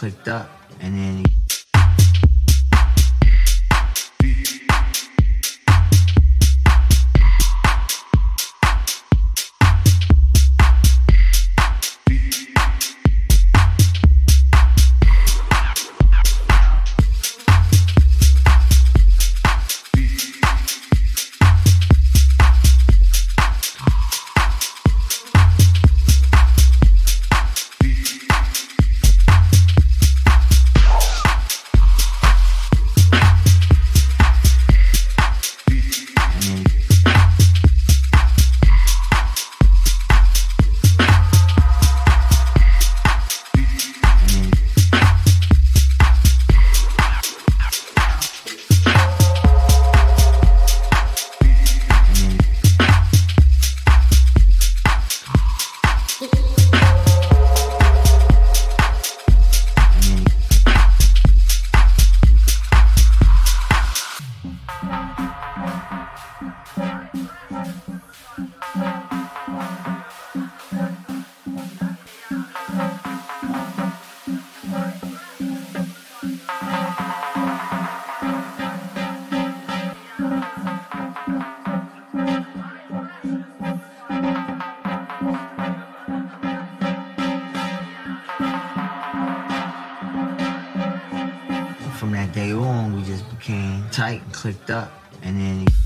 clicked up, tight and clicked up, and then.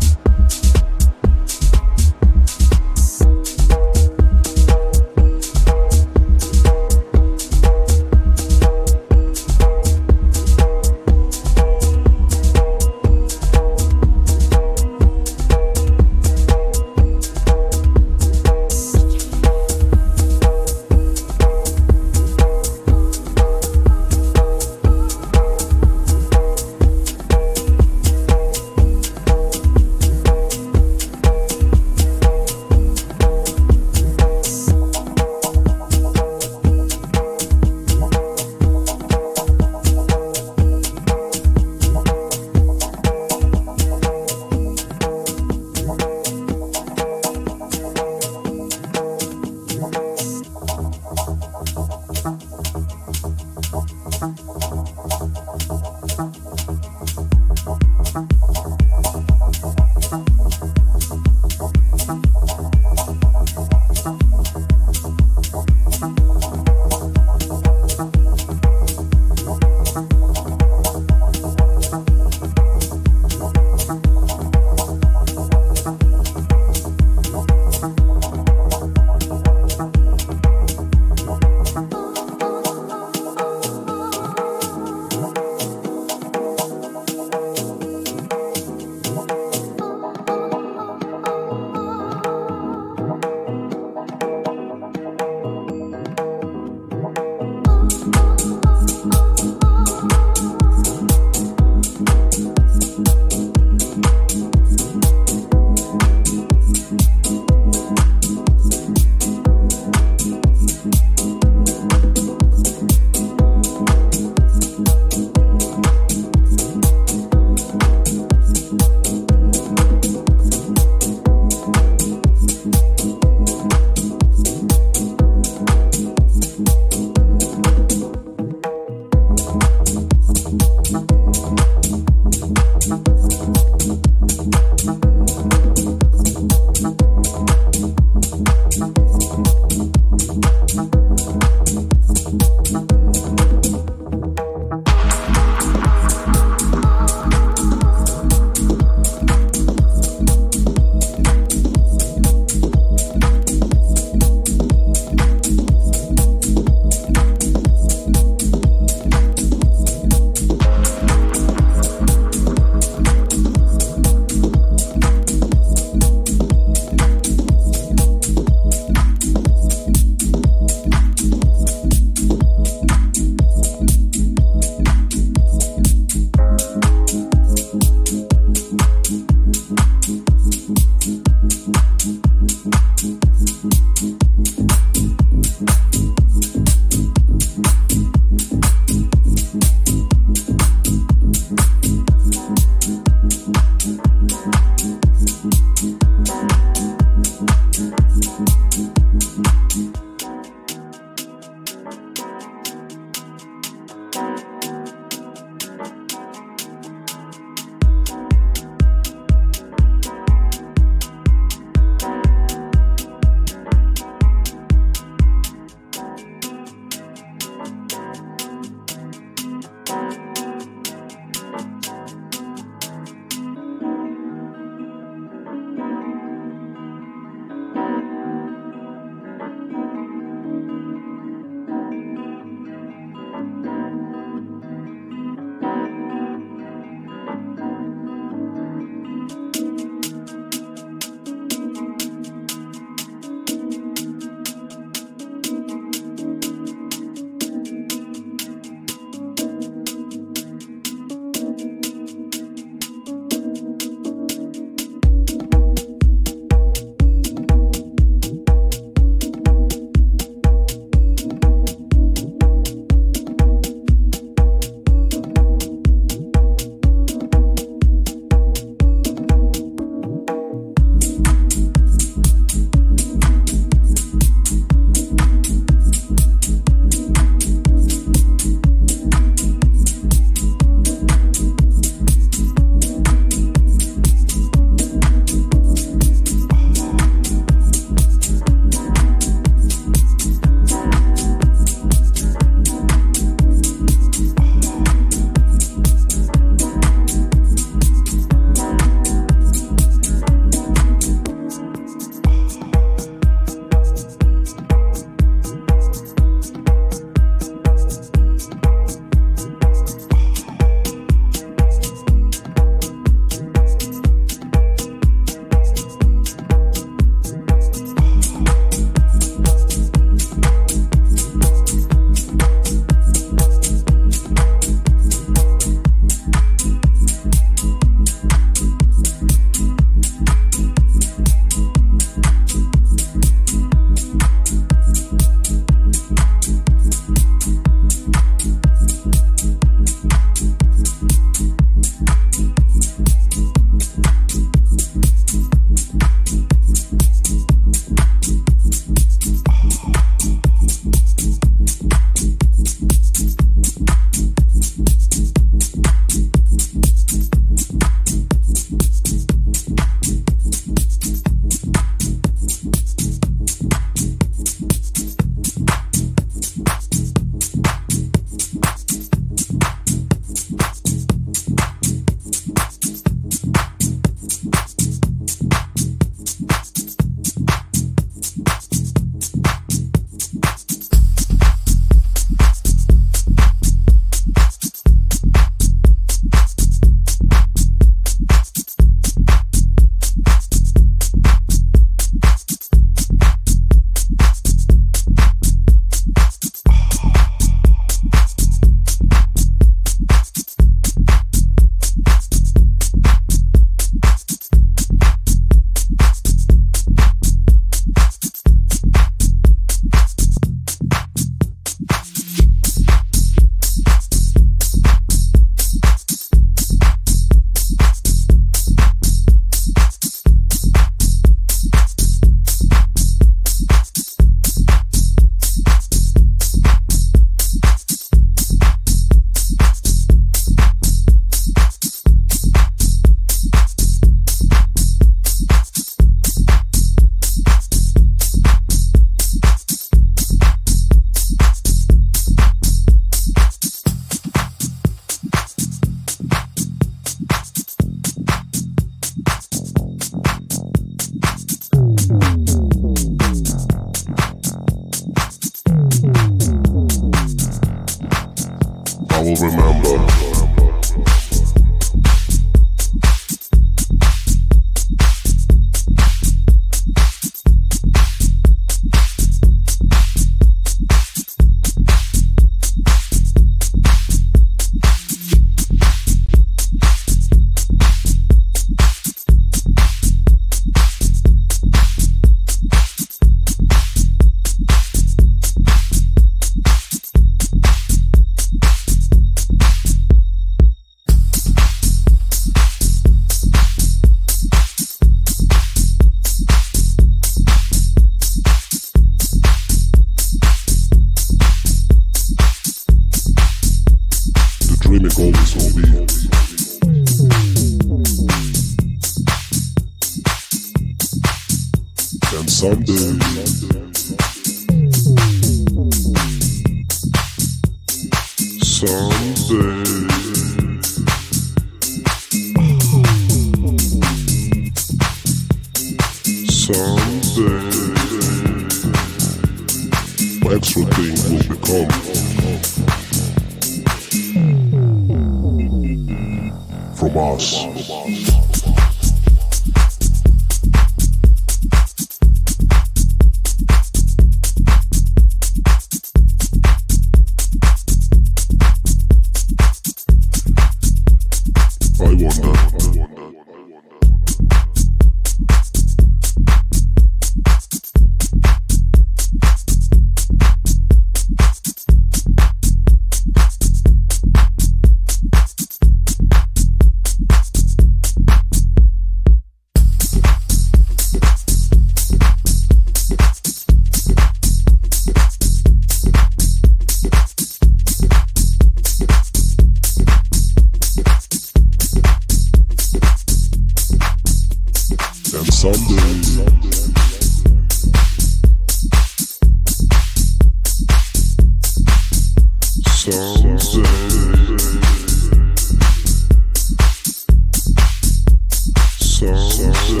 sun.